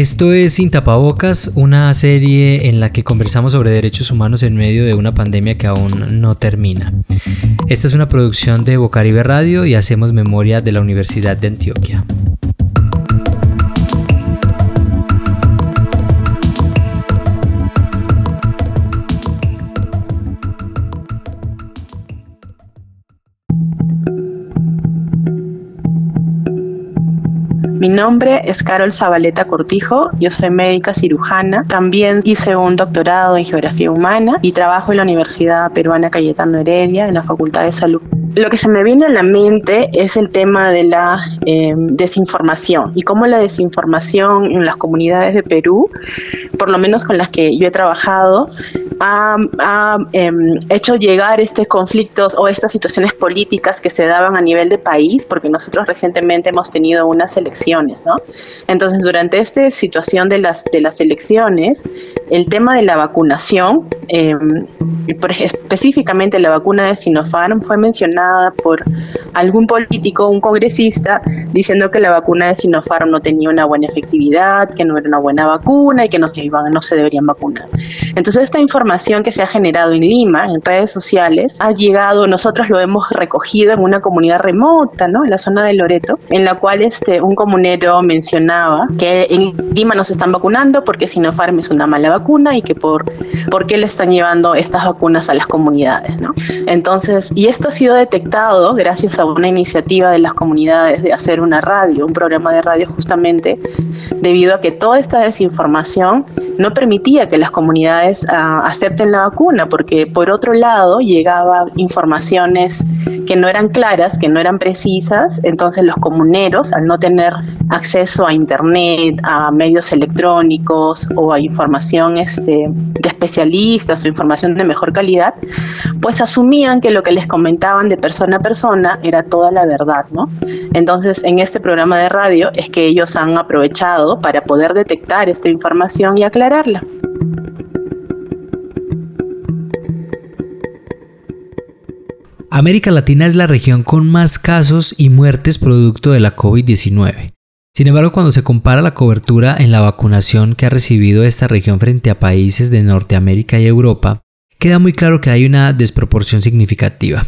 Esto es Sin Tapabocas, una serie en la que conversamos sobre derechos humanos en medio de una pandemia que aún no termina. Esta es una producción de Bocaribe Radio y hacemos memoria de la Universidad de Antioquia. Mi nombre es Carol Zabaleta Cortijo, yo soy médica cirujana, también hice un doctorado en geografía humana y trabajo en la Universidad Peruana Cayetano Heredia en la Facultad de Salud. Lo que se me viene a la mente es el tema de la eh, desinformación y cómo la desinformación en las comunidades de Perú, por lo menos con las que yo he trabajado, ha, em, hecho llegar estos conflictos o estas situaciones políticas que se daban a nivel de país, porque nosotros recientemente hemos tenido unas elecciones, ¿no? Entonces, durante esta situación de las, de las elecciones, el tema de la vacunación, em, específicamente la vacuna de Sinopharm, fue por algún político, un congresista, diciendo que la vacuna de Sinopharm no tenía una buena efectividad, que no era una buena vacuna y que no, no se deberían vacunar. Entonces, esta información que se ha generado en Lima, en redes sociales, ha llegado, nosotros lo hemos recogido en una comunidad remota, ¿no? En la zona de Loreto, en la cual este, un comunero mencionaba que en Lima nos están vacunando porque Sinopharm es una mala vacuna y que por, por qué le están llevando estas vacunas a las comunidades, ¿no? Entonces, y esto ha sido detectado gracias a una iniciativa de las comunidades de hacer una radio, un programa de radio justamente debido a que toda esta desinformación no permitía que las comunidades uh, acepten la vacuna, porque por otro lado llegaba informaciones que no eran claras, que no eran precisas, entonces los comuneros, al no tener acceso a internet, a medios electrónicos o a información este, de especialistas o información de mejor calidad, pues asumían que lo que les comentaban de persona a persona era toda la verdad, ¿no? Entonces, en este programa de radio es que ellos han aprovechado para poder detectar esta información y aclararla. América Latina es la región con más casos y muertes producto de la COVID-19. Sin embargo, cuando se compara la cobertura en la vacunación que ha recibido esta región frente a países de Norteamérica y Europa, queda muy claro que hay una desproporción significativa.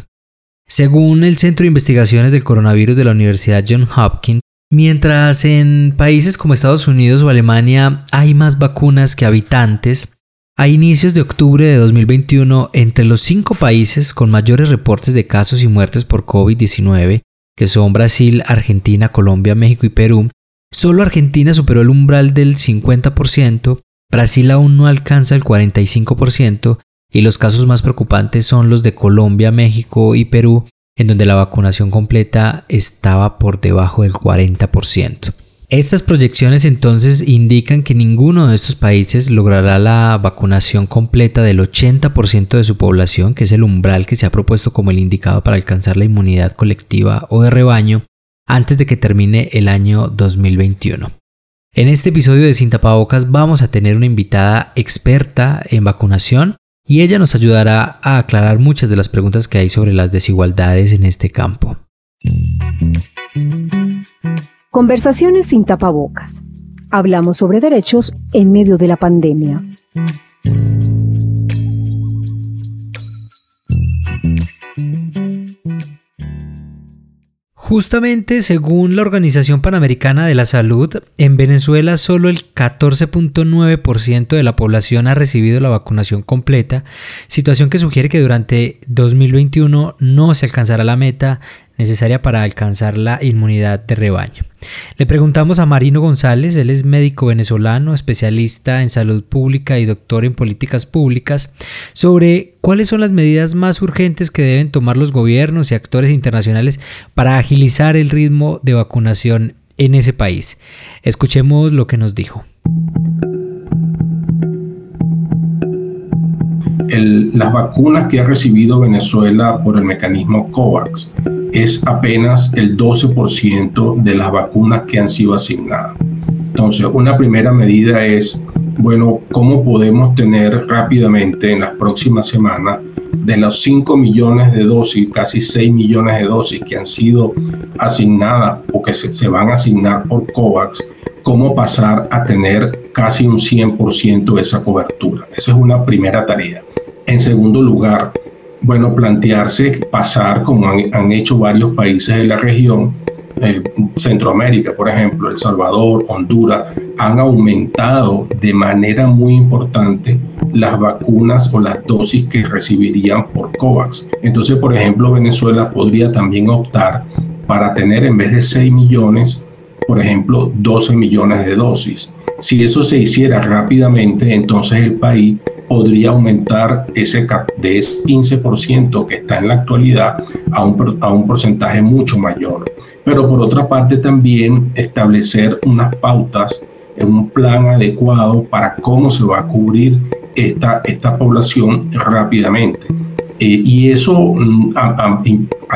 Según el Centro de Investigaciones del Coronavirus de la Universidad Johns Hopkins, mientras en países como Estados Unidos o Alemania hay más vacunas que habitantes, a inicios de octubre de 2021, entre los cinco países con mayores reportes de casos y muertes por COVID-19, que son Brasil, Argentina, Colombia, México y Perú, solo Argentina superó el umbral del 50%, Brasil aún no alcanza el 45% y los casos más preocupantes son los de Colombia, México y Perú, en donde la vacunación completa estaba por debajo del 40%. Estas proyecciones entonces indican que ninguno de estos países logrará la vacunación completa del 80% de su población, que es el umbral que se ha propuesto como el indicado para alcanzar la inmunidad colectiva o de rebaño, antes de que termine el año 2021. En este episodio de Sin Tapabocas vamos a tener una invitada experta en vacunación y ella nos ayudará a aclarar muchas de las preguntas que hay sobre las desigualdades en este campo. Conversaciones sin tapabocas. Hablamos sobre derechos en medio de la pandemia. Justamente según la Organización Panamericana de la Salud, en Venezuela solo el 14.9% de la población ha recibido la vacunación completa, situación que sugiere que durante 2021 no se alcanzará la meta necesaria para alcanzar la inmunidad de rebaño. Le preguntamos a Marino González, él es médico venezolano, especialista en salud pública y doctor en políticas públicas, sobre cuáles son las medidas más urgentes que deben tomar los gobiernos y actores internacionales para agilizar el ritmo de vacunación en ese país. Escuchemos lo que nos dijo. Las vacunas que ha recibido Venezuela por el mecanismo COVAX es apenas el 12% de las vacunas que han sido asignadas. Entonces, una primera medida es, bueno, ¿cómo podemos tener rápidamente en las próximas semanas de los 5 millones de dosis, casi 6 millones de dosis que han sido asignadas o que se, se van a asignar por COVAX, cómo pasar a tener casi un 100% de esa cobertura. Esa es una primera tarea. En segundo lugar, bueno, plantearse pasar, como han, hecho varios países de la región, eh, Centroamérica, por ejemplo, El Salvador, Honduras, han aumentado de manera muy importante las vacunas o las dosis que recibirían por COVAX. Entonces, por ejemplo, Venezuela podría también optar para tener en vez de 6 millones, por ejemplo, 12 millones de dosis. Si eso se hiciera rápidamente, entonces el país podría aumentar ese de ese 15% que está en la actualidad a un, a un porcentaje mucho mayor. Pero por otra parte también establecer unas pautas en un plan adecuado para cómo se va a cubrir esta, esta población rápidamente. Eh, y eso mm,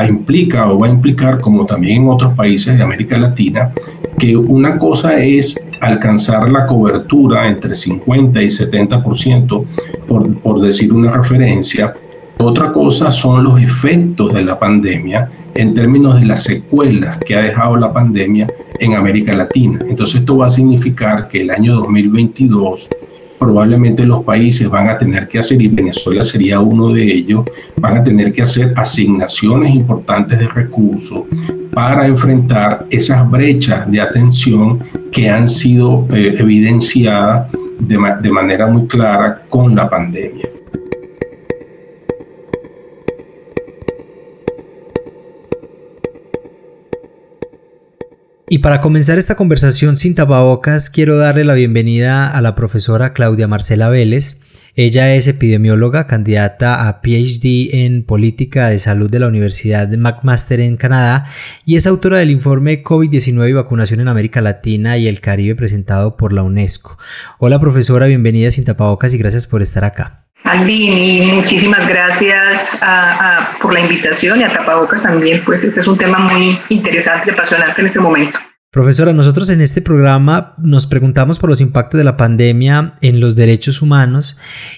implica o va a implicar, como también en otros países de América Latina, que una cosa es alcanzar la cobertura entre 50 y 70%, por, por decir una referencia. Otra cosa son los efectos de la pandemia en términos de las secuelas que ha dejado la pandemia en América Latina. Entonces esto va a significar que el año 2022 probablemente los países van a tener que hacer, y Venezuela sería uno de ellos, van a tener que hacer asignaciones importantes de recursos para enfrentar esas brechas de atención que han sido eh, evidenciadas de, de manera muy clara con la pandemia. Y para comenzar esta conversación sin tapabocas, quiero darle la bienvenida a la profesora Claudia Marcela Vélez. Ella es epidemióloga, candidata a PhD en Política de Salud de la Universidad de McMaster en Canadá y es autora del informe COVID-19 y vacunación en América Latina y el Caribe presentado por la UNESCO. Hola profesora, bienvenida sin tapabocas y gracias por estar acá. Andini, muchísimas gracias por la invitación y a Tapabocas también, pues este es un tema muy interesante y apasionante en este momento. Profesora, nosotros en este programa nos preguntamos por los impactos de la pandemia en los derechos humanos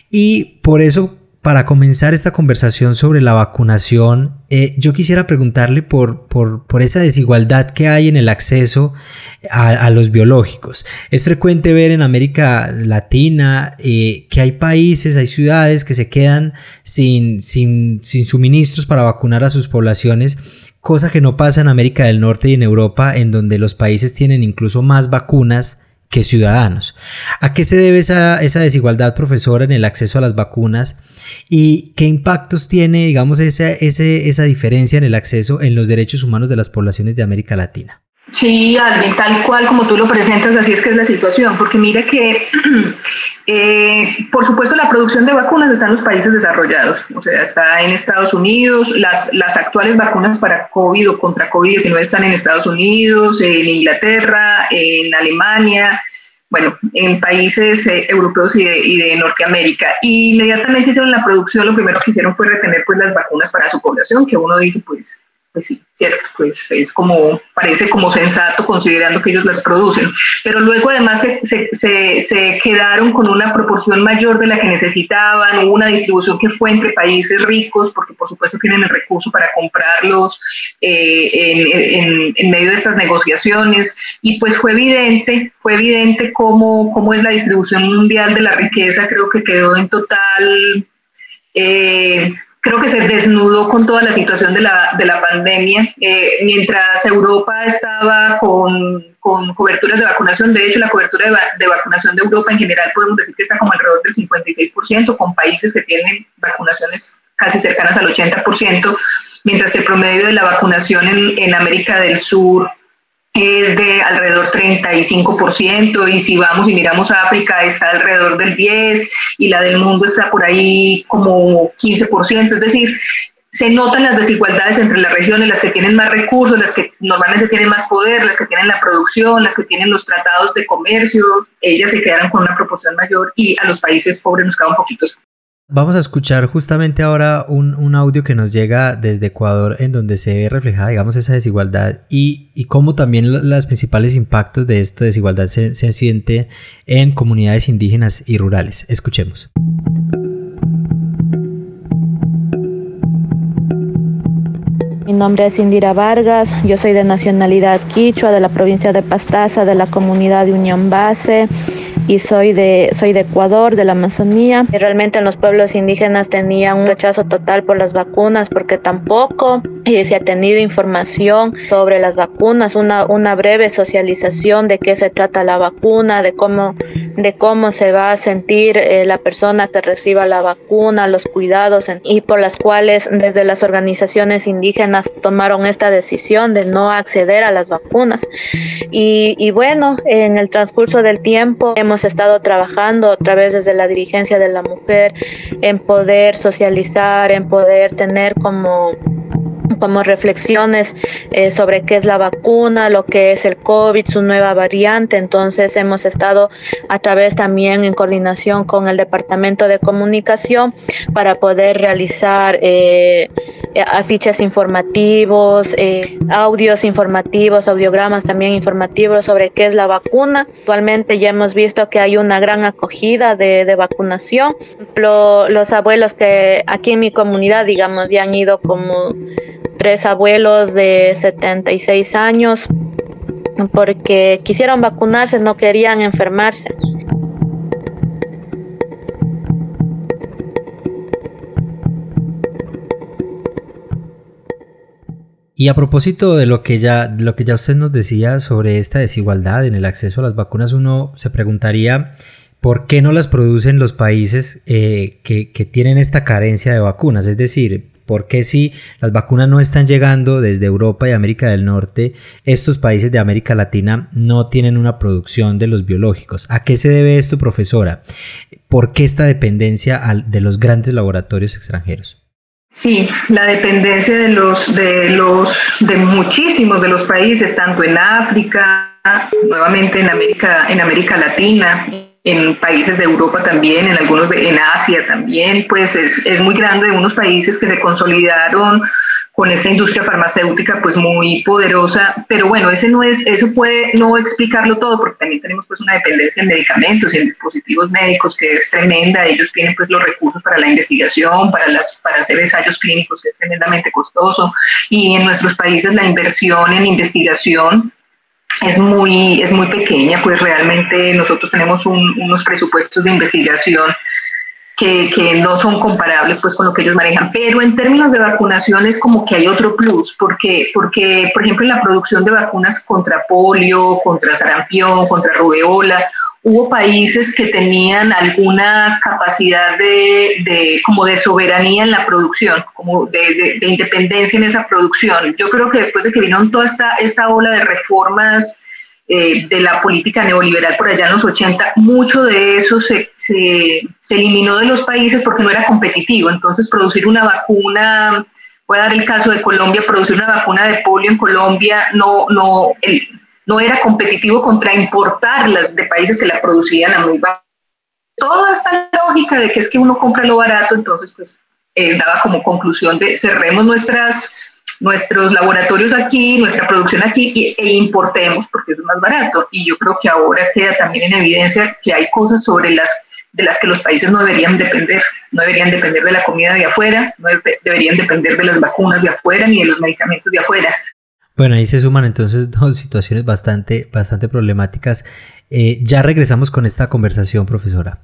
y por eso para comenzar esta conversación sobre la vacunación, eh, yo quisiera preguntarle por, por, esa desigualdad que hay en el acceso a, los biológicos. Es frecuente ver en América Latina eh, que hay países, hay ciudades que se quedan sin, sin, sin suministros para vacunar a sus poblaciones, cosa que no pasa en América del Norte y en Europa, en donde los países tienen incluso más vacunas que ciudadanos. ¿A qué se debe esa, esa, desigualdad, profesora, en el acceso a las vacunas? ¿Y qué impactos tiene, digamos, esa, esa diferencia en el acceso en los derechos humanos de las poblaciones de América Latina? Sí, alguien tal cual como tú lo presentas, así es que es la situación, porque mira que, eh, por supuesto, la producción de vacunas está en los países desarrollados, o sea, está en Estados Unidos, las, las actuales vacunas para COVID o contra COVID-19 están en Estados Unidos, en Inglaterra, en Alemania, bueno, en países eh, europeos y de, y de, Norteamérica. Y inmediatamente hicieron la producción, lo primero que hicieron fue retener pues las vacunas para su población, que uno dice, pues pues sí, cierto, pues es como, parece como sensato considerando que ellos las producen, pero luego además se, se, se, quedaron con una proporción mayor de la que necesitaban, hubo una distribución que fue entre países ricos, porque por supuesto tienen el recurso para comprarlos eh, en, en, medio de estas negociaciones, y pues fue evidente, fue evidente cómo, cómo es la distribución mundial de la riqueza, creo que quedó en total... Eh, creo que se desnudó con toda la situación de la, de la pandemia. Eh, mientras Europa estaba con, con, coberturas de vacunación, de hecho la cobertura de, de, vacunación de Europa en general podemos decir que está como alrededor del 56%, con países que tienen vacunaciones casi cercanas al 80%, mientras que el promedio de la vacunación en, en América del Sur es de alrededor 35% y si vamos y miramos a África está alrededor del 10 y la del mundo está por ahí como 15%, es decir, se notan las desigualdades entre las regiones, las que tienen más recursos, las que normalmente tienen más poder, las que tienen la producción, las que tienen los tratados de comercio, ellas se quedaron con una proporción mayor y a los países pobres nos queda un poquito Vamos a escuchar justamente ahora un, audio que nos llega desde Ecuador en donde se ve reflejada, digamos, esa desigualdad y, y cómo también los principales impactos de esta desigualdad se, se siente en comunidades indígenas y rurales. Escuchemos. Mi nombre es Indira Vargas, yo soy de nacionalidad quichua, de la provincia de Pastaza, de la comunidad de Unión Base y soy de, soy de Ecuador, de la Amazonía. Y realmente en los pueblos indígenas tenían un rechazo total por las vacunas porque tampoco se ha tenido información sobre las vacunas, una, una breve socialización de qué se trata la vacuna, de cómo, de cómo se va a sentir eh, la persona que reciba la vacuna, los cuidados y por las cuales desde las organizaciones indígenas tomaron esta decisión de no acceder a las vacunas. Y, y bueno, en el transcurso del tiempo hemos estado trabajando otra vez desde la dirigencia de la mujer en poder socializar, en poder tener como como reflexiones eh, sobre qué es la vacuna, lo que es el COVID, su nueva variante. Entonces hemos estado a través también en coordinación con el Departamento de Comunicación para poder realizar eh, afiches informativos, eh, audios informativos, audiogramas también informativos sobre qué es la vacuna. Actualmente ya hemos visto que hay una gran acogida de, vacunación. los abuelos que aquí en mi comunidad, digamos, ya han ido como tres abuelos de 76 años porque quisieron vacunarse, no querían enfermarse. Y a propósito de lo que ya, lo que ya usted nos decía sobre esta desigualdad en el acceso a las vacunas, uno se preguntaría por qué no las producen los países eh, que, que, tienen esta carencia de vacunas. Es decir, ¿Por qué si las vacunas no están llegando desde Europa y América del Norte, estos países de América Latina no tienen una producción de los biológicos? ¿A qué se debe esto, profesora? ¿Por qué esta dependencia de los grandes laboratorios extranjeros? Sí, la dependencia de los, de los, de muchísimos de los países, tanto en África, nuevamente en América, en América Latina, en países de Europa también, en algunos de, en Asia también, pues es, es muy grande, unos países que se consolidaron con esta industria farmacéutica pues muy poderosa, pero bueno, ese no es, eso puede no explicarlo todo porque también tenemos pues una dependencia en medicamentos y en dispositivos médicos que es tremenda, ellos tienen pues los recursos para la investigación, para las para hacer ensayos clínicos que es tremendamente costoso. Y en nuestros países la inversión en investigación es muy, es muy pequeña, pues realmente nosotros tenemos unos presupuestos de investigación que, que, no son comparables pues con lo que ellos manejan. Pero en términos de vacunación es como que hay otro plus, porque, porque por ejemplo en la producción de vacunas contra polio, contra sarampión, contra rubeola, hubo países que tenían alguna capacidad de, como de soberanía en la producción, como de, de, independencia en esa producción. Yo creo que después de que vino toda esta, esta ola de reformas eh, de la política neoliberal por allá en los 80, mucho de eso se, se, se, eliminó de los países porque no era competitivo. Entonces, producir una vacuna, voy a dar el caso de Colombia, producir una vacuna de polio en Colombia no, no, el, no era competitivo contra importarlas de países que la producían a muy bajo. Toda esta lógica de que es que uno compra lo barato, entonces pues eh, daba como conclusión de cerremos nuestros laboratorios aquí, nuestra producción aquí e importemos porque es más barato. Y yo creo que ahora queda también en evidencia que hay cosas sobre las de las que los países no deberían depender. No deberían depender de la comida de afuera, no deberían depender de las vacunas de afuera ni de los medicamentos de afuera. Bueno, ahí se suman entonces dos situaciones bastante, bastante problemáticas. Eh, ya regresamos con esta conversación, profesora.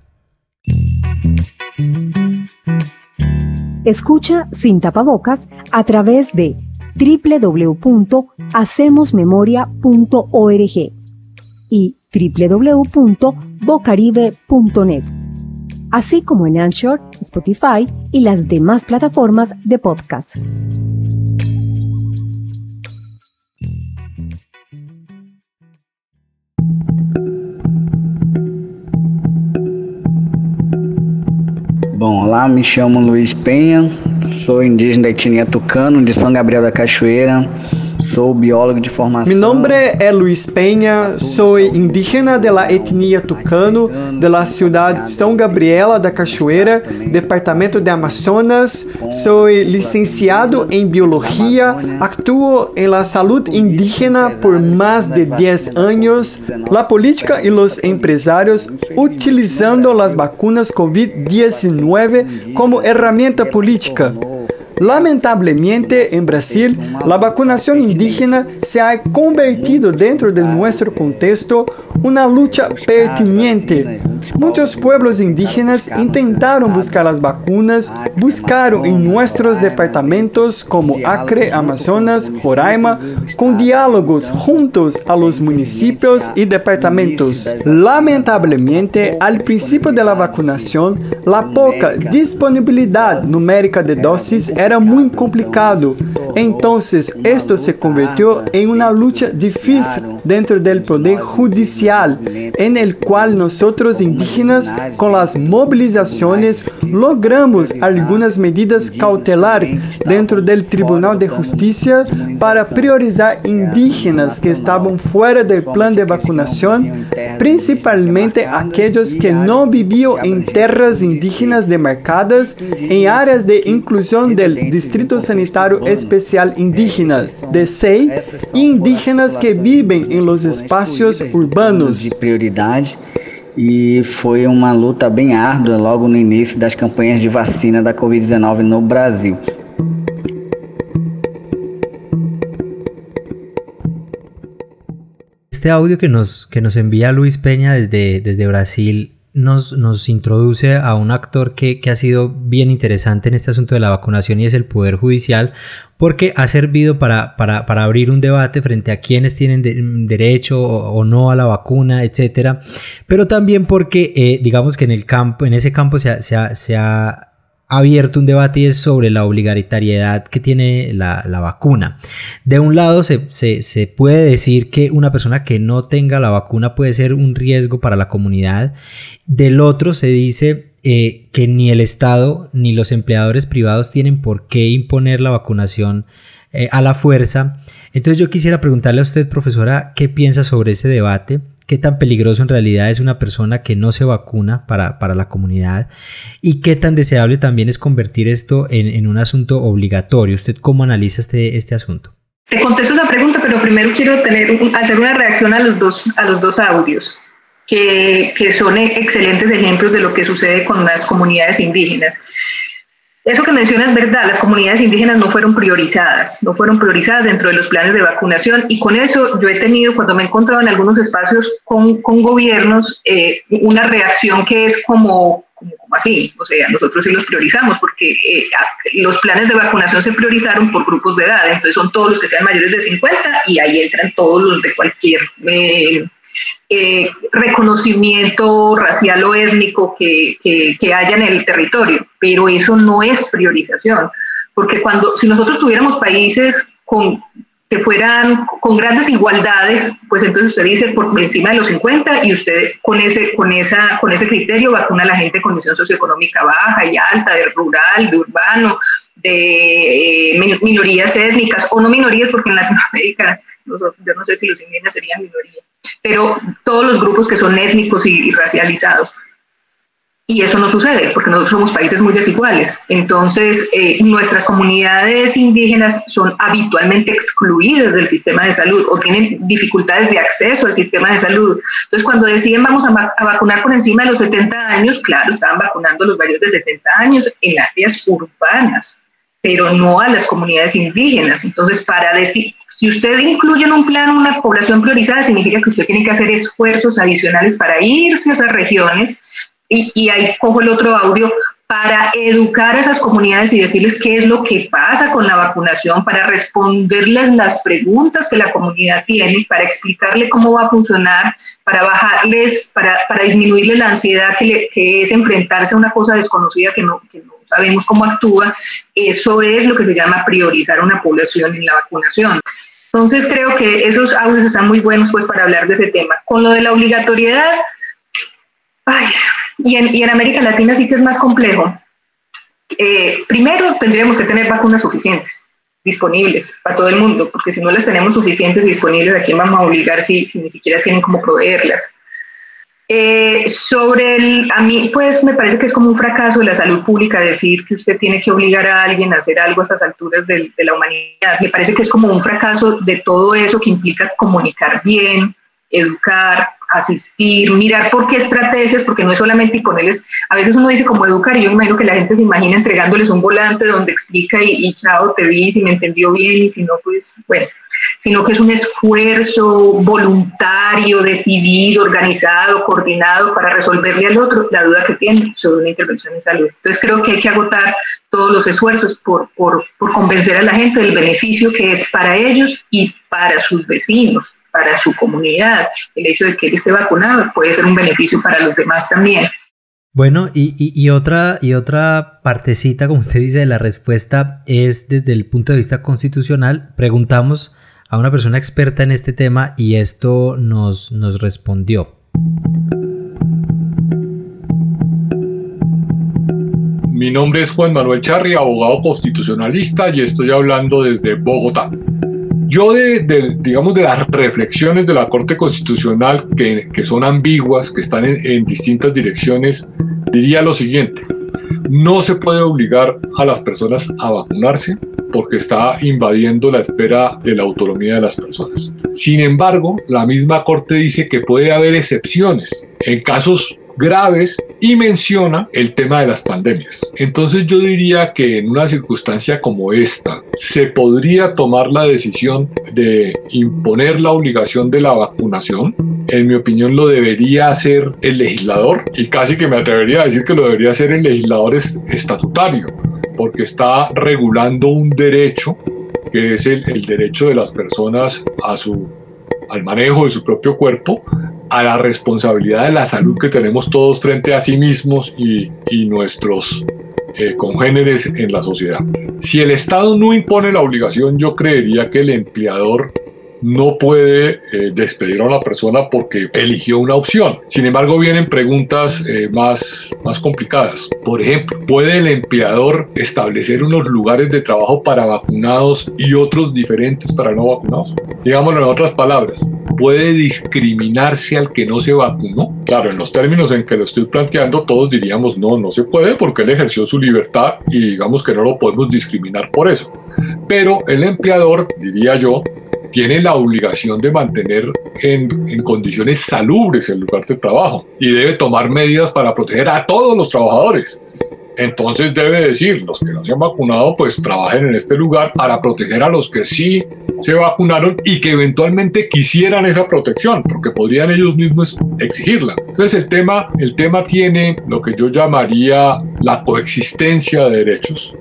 Escucha sin tapabocas a través de www.hacemosmemoria.org y www.bocaribe.net, así como en Anchor, Spotify y las demás plataformas de podcast. Bom, olá, me chamo Luiz Penha, sou indígena da etnia Tucano, de São Gabriel da Cachoeira. Sou biólogo de formação. Mi nombre é Luiz Penha, sou indígena de la etnia Tucano, de la ciudad São Gabriela da Cachoeira, departamento de Amazonas. Sou licenciado em biologia, actuo em la salud indígena por mais de 10 anos, la política e los empresários utilizando las vacunas COVID-19 como herramienta política. Lamentablemente, en Brasil, la vacunación indígena se ha convertido dentro de nuestro contexto una lucha pertinente. Muchos pueblos indígenas intentaron buscar las vacunas, buscaron en nuestros departamentos como Acre, Amazonas, Roraima, con diálogos juntos a los municipios y departamentos. Lamentablemente, al principio de la vacunación, la poca disponibilidad numérica de dosis era muy complicado. Entonces, esto se convirtió en una lucha difícil dentro del poder judicial, en el cual nosotros indígenas, con las movilizaciones, logramos algunas medidas cautelares dentro del Tribunal de Justicia para priorizar indígenas que estaban fuera del plan de vacunación, principalmente aquellos que no vivían en tierras indígenas demarcadas en áreas de inclusión del Distrito Sanitario Especial Indígena, DSEI, e indígenas que viven em los espaços urbanos. De prioridade e foi uma luta bem árdua logo no início das campanhas de vacina da Covid-19 no Brasil. Este audio que nos, que nos envía Luis Peña desde, desde Brasil nos, nos introduce a un actor que, que, ha sido bien interesante en este asunto de la vacunación y es el Poder Judicial, porque ha servido para, para, para abrir un debate frente a quienes tienen derecho o, no a la vacuna, etcétera, pero también porque, eh, digamos que en el campo, en ese campo se se se ha abierto un debate y es sobre la obligatoriedad que tiene la, vacuna. De un lado se, se, puede decir que una persona que no tenga la vacuna puede ser un riesgo para la comunidad. Del otro se dice eh, que ni el Estado ni los empleadores privados tienen por qué imponer la vacunación eh, a la fuerza. Entonces yo quisiera preguntarle a usted, profesora, ¿qué piensa sobre ese debate? Qué tan peligroso en realidad es una persona que no se vacuna para, para la comunidad y qué tan deseable también es convertir esto en, en, un asunto obligatorio. ¿Usted cómo analiza este, este asunto? Te contesto esa pregunta, pero primero quiero hacer una reacción a los dos, a los dos audios, que, que son excelentes ejemplos de lo que sucede con las comunidades indígenas. Eso que mencionas es verdad, las comunidades indígenas no fueron priorizadas, no fueron priorizadas dentro de los planes de vacunación y con eso yo he tenido, cuando me he encontrado en algunos espacios con, con gobiernos, eh, una reacción que es como, así, o sea, nosotros sí los priorizamos porque eh, los planes de vacunación se priorizaron por grupos de edad, entonces son todos los que sean mayores de 50 y ahí entran todos los de cualquier... Eh, eh, reconocimiento racial o étnico que, que, haya en el territorio, pero eso no es priorización, porque cuando, si nosotros tuviéramos países con, que fueran con grandes igualdades, pues entonces usted dice por encima de los 50 y usted con ese, con esa, con ese criterio vacuna a la gente de condición socioeconómica baja y alta, de rural, de urbano, de eh, minorías étnicas o no minorías, porque en Latinoamérica yo no sé si los indígenas serían minoría, pero todos los grupos que son étnicos y, racializados. Y eso no sucede porque nosotros somos países muy desiguales. Entonces, eh, nuestras comunidades indígenas son habitualmente excluidas del sistema de salud o tienen dificultades de acceso al sistema de salud. Entonces, cuando deciden vamos a, a vacunar por encima de los 70 años, claro, estaban vacunando a los mayores de 70 años en áreas urbanas pero no a las comunidades indígenas. Entonces, para decir, si usted incluye en un plan una población priorizada, significa que usted tiene que hacer esfuerzos adicionales para irse a esas regiones, y, y ahí cojo el otro audio, para educar a esas comunidades y decirles qué es lo que pasa con la vacunación, para responderles las preguntas que la comunidad tiene, para explicarle cómo va a funcionar, para bajarles, para, para disminuirle la ansiedad que, que, es enfrentarse a una cosa desconocida que no, que no sabemos cómo actúa, eso es lo que se llama priorizar una población en la vacunación. Entonces creo que esos audios están muy buenos pues para hablar de ese tema. Con lo de la obligatoriedad, ay, y, en, y en América Latina sí que es más complejo. Eh, primero tendríamos que tener vacunas suficientes disponibles para todo el mundo, porque si no las tenemos suficientes disponibles, ¿a quién vamos a obligar si, si ni siquiera tienen cómo proveerlas? Eh, sobre el, a mí, pues me parece que es como un fracaso de la salud pública decir que usted tiene que obligar a alguien a hacer algo a estas alturas de, de la humanidad. Me parece que es como un fracaso de todo eso que implica comunicar bien, educar, asistir, mirar por qué estrategias, porque no es solamente ponerles, a veces uno dice como educar, y yo imagino que la gente se imagina entregándoles un volante donde explica y, y chao, te vi, si me entendió bien y si no, pues bueno, sino que es un esfuerzo voluntario, decidido, organizado, coordinado para resolverle al otro la duda que tiene sobre una intervención en salud. Entonces creo que hay que agotar todos los esfuerzos por, por, por convencer a la gente del beneficio que es para ellos y para sus vecinos para su comunidad. El hecho de que él esté vacunado puede ser un beneficio para los demás también. Bueno, y, y, otra, y otra partecita, como usted dice, de la respuesta es desde el punto de vista constitucional. Preguntamos a una persona experta en este tema y esto nos, nos respondió. Mi nombre es Juan Manuel Charri, abogado constitucionalista y estoy hablando desde Bogotá. Yo de, digamos, de las reflexiones de la Corte Constitucional que, que son ambiguas, que están en, en distintas direcciones, diría lo siguiente. No se puede obligar a las personas a vacunarse porque está invadiendo la esfera de la autonomía de las personas. Sin embargo, la misma Corte dice que puede haber excepciones en casos graves y menciona el tema de las pandemias. Entonces yo diría que en una circunstancia como esta se podría tomar la decisión de imponer la obligación de la vacunación. En mi opinión lo debería hacer el legislador y casi que me atrevería a decir que lo debería hacer el legislador estatutario porque está regulando un derecho que es el, el derecho de las personas a su al manejo de su propio cuerpo, a la responsabilidad de la salud que tenemos todos frente a sí mismos y, nuestros eh, congéneres en la sociedad. Si el Estado no impone la obligación, yo creería que el empleador no puede eh, despedir a una persona porque eligió una opción. Sin embargo, vienen preguntas eh, más, más complicadas. Por ejemplo, ¿puede el empleador establecer unos lugares de trabajo para vacunados y otros diferentes para no vacunados? Digámoslo en otras palabras, ¿puede discriminarse al que no se vacunó? Claro, en los términos en que lo estoy planteando, todos diríamos no, no se puede porque él ejerció su libertad y digamos que no lo podemos discriminar por eso. Pero el empleador, diría yo, tiene la obligación de mantener en, condiciones salubres el lugar de trabajo y debe tomar medidas para proteger a todos los trabajadores. Entonces debe decir, los que no se han vacunado, pues trabajen en este lugar para proteger a los que sí se vacunaron y que eventualmente quisieran esa protección, porque podrían ellos mismos exigirla. Entonces el tema, el tema tiene lo que yo llamaría la coexistencia de derechos.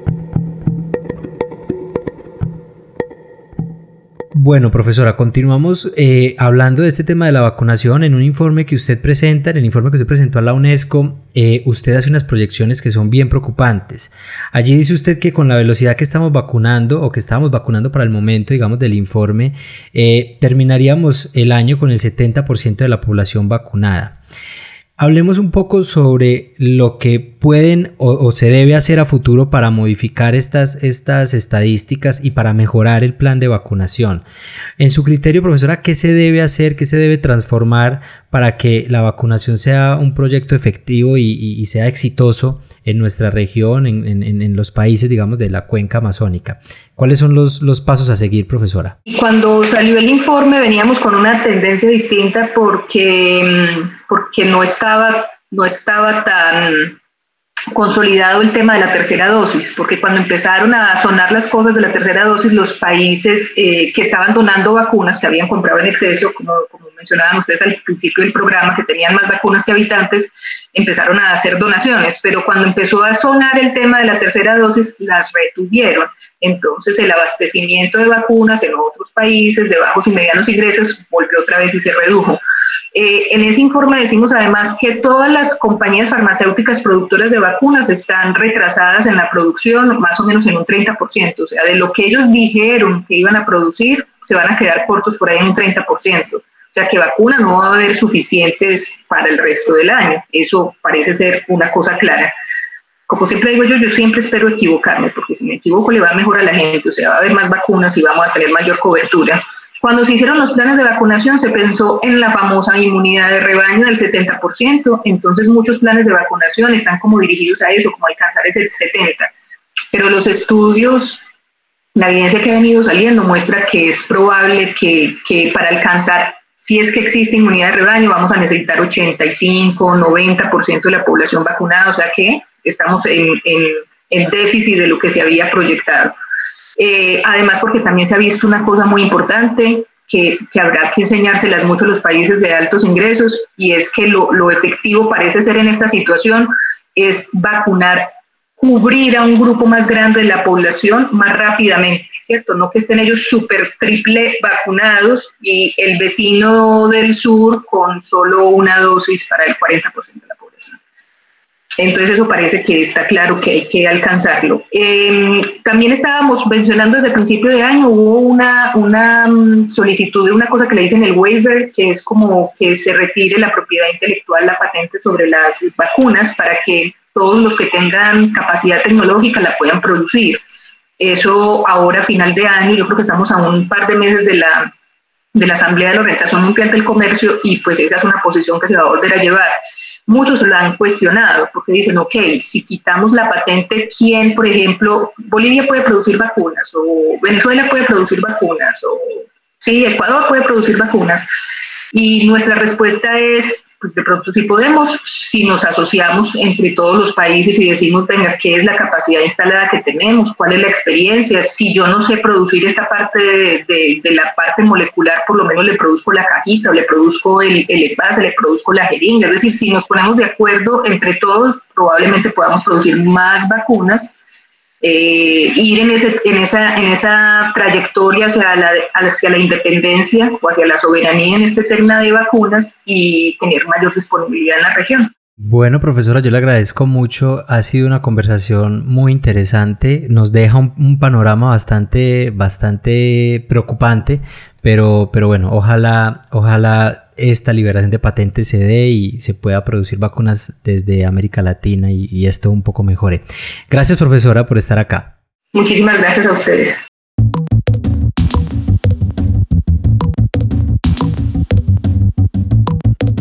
Bueno, profesora, continuamos eh, hablando de este tema de la vacunación. En un informe que usted presenta, en el informe que usted presentó a la UNESCO, eh, usted hace unas proyecciones que son bien preocupantes. Allí dice usted que con la velocidad que estamos vacunando o que estamos vacunando para el momento, digamos, del informe, eh, terminaríamos el año con el 70% de la población vacunada. Hablemos un poco sobre lo que pueden o, se debe hacer a futuro para modificar estas, estas estadísticas y para mejorar el plan de vacunación. En su criterio, profesora, ¿qué se debe hacer, qué se debe transformar para que la vacunación sea un proyecto efectivo y, sea exitoso en nuestra región, en, los países, digamos, de la cuenca amazónica. ¿Cuáles son los, los pasos a seguir, profesora? Cuando salió el informe veníamos con una tendencia distinta porque, porque no, estaba, no estaba tan consolidado el tema de la tercera dosis, porque cuando empezaron a sonar las cosas de la tercera dosis, los países eh, que estaban donando vacunas, que habían comprado en exceso, como, como mencionaban ustedes al principio del programa, que tenían más vacunas que habitantes, empezaron a hacer donaciones, pero cuando empezó a sonar el tema de la tercera dosis, las retuvieron. Entonces el abastecimiento de vacunas en otros países de bajos y medianos ingresos volvió otra vez y se redujo. Eh, en ese informe decimos además que todas las compañías farmacéuticas productoras de vacunas están retrasadas en la producción más o menos en un 30%, o sea, de lo que ellos dijeron que iban a producir, se van a quedar cortos por ahí en un 30%. O sea, que vacunas no va a haber suficientes para el resto del año. Eso parece ser una cosa clara. Como siempre digo yo, yo siempre espero equivocarme, porque si me equivoco le va mejor a la gente, o sea, va a haber más vacunas y vamos a tener mayor cobertura. Cuando se hicieron los planes de vacunación se pensó en la famosa inmunidad de rebaño del 70%, entonces muchos planes de vacunación están como dirigidos a eso, como alcanzar ese 70%. Pero los estudios, la evidencia que ha venido saliendo muestra que es probable que, que para alcanzar si es que existe inmunidad de rebaño, vamos a necesitar 85, 90% de la población vacunada, o sea que estamos en, en, déficit de lo que se había proyectado. Eh, además, porque también se ha visto una cosa muy importante que, que, habrá que enseñárselas mucho a los países de altos ingresos, y es que lo, lo efectivo parece ser en esta situación es vacunar cubrir a un grupo más grande de la población más rápidamente, ¿cierto? No que estén ellos súper triple vacunados y el vecino del sur con solo una dosis para el 40% de la. Entonces eso parece que está claro que hay que alcanzarlo. Em, también estábamos mencionando desde el principio de año, hubo una, una mm, solicitud de una cosa que le dicen el waiver, que es como que se retire la propiedad intelectual, la patente sobre las vacunas para que todos los que tengan capacidad tecnológica la puedan producir. Eso ahora, a final de año, yo creo que estamos a un par de meses de la, de la Asamblea de la Organización Mundial del Comercio y pues esa es una posición que se va a volver a llevar. Muchos la han cuestionado porque dicen, ok, si quitamos la patente, ¿quién, por ejemplo, Bolivia puede producir vacunas o Venezuela puede producir vacunas o sí, Ecuador puede producir vacunas? Y nuestra respuesta es, pues de pronto sí podemos, si nos asociamos entre todos los países y decimos, venga, ¿qué es la capacidad instalada que tenemos? ¿Cuál es la experiencia? Si yo no sé producir esta parte de, la parte molecular, por lo menos le produzco la cajita, o le produzco el, el envase, le produzco la jeringa. Es decir, si nos ponemos de acuerdo entre todos, probablemente podamos producir más vacunas eh, ir en, ese, en, esa, en esa trayectoria hacia la, hacia la independencia o hacia la soberanía en este tema de vacunas y tener mayor disponibilidad en la región. Bueno, profesora, yo le agradezco mucho. Ha sido una conversación muy interesante. Nos deja un, panorama bastante, bastante preocupante, pero, pero bueno, ojalá, ojalá esta liberación de patentes se dé y se pueda producir vacunas desde América Latina y, y esto un poco mejore. Gracias, profesora, por estar acá. Muchísimas gracias a ustedes.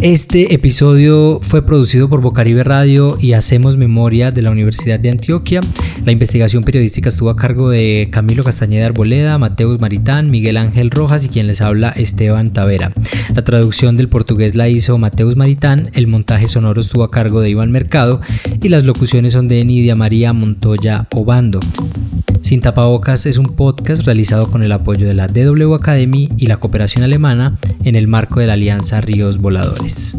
Este episodio fue producido por Bocaribe Radio y Hacemos Memoria de la Universidad de Antioquia. La investigación periodística estuvo a cargo de Camilo Castañeda Arboleda, Mateus Maritán, Miguel Ángel Rojas y quien les habla Esteban Tavera. La traducción del portugués la hizo Mateus Maritán, el montaje sonoro estuvo a cargo de Iván Mercado y las locuciones son de Nidia María Montoya Obando. Sin tapabocas es un podcast realizado con el apoyo de la DW Academy y la cooperación alemana en el marco de la Alianza Ríos Voladores.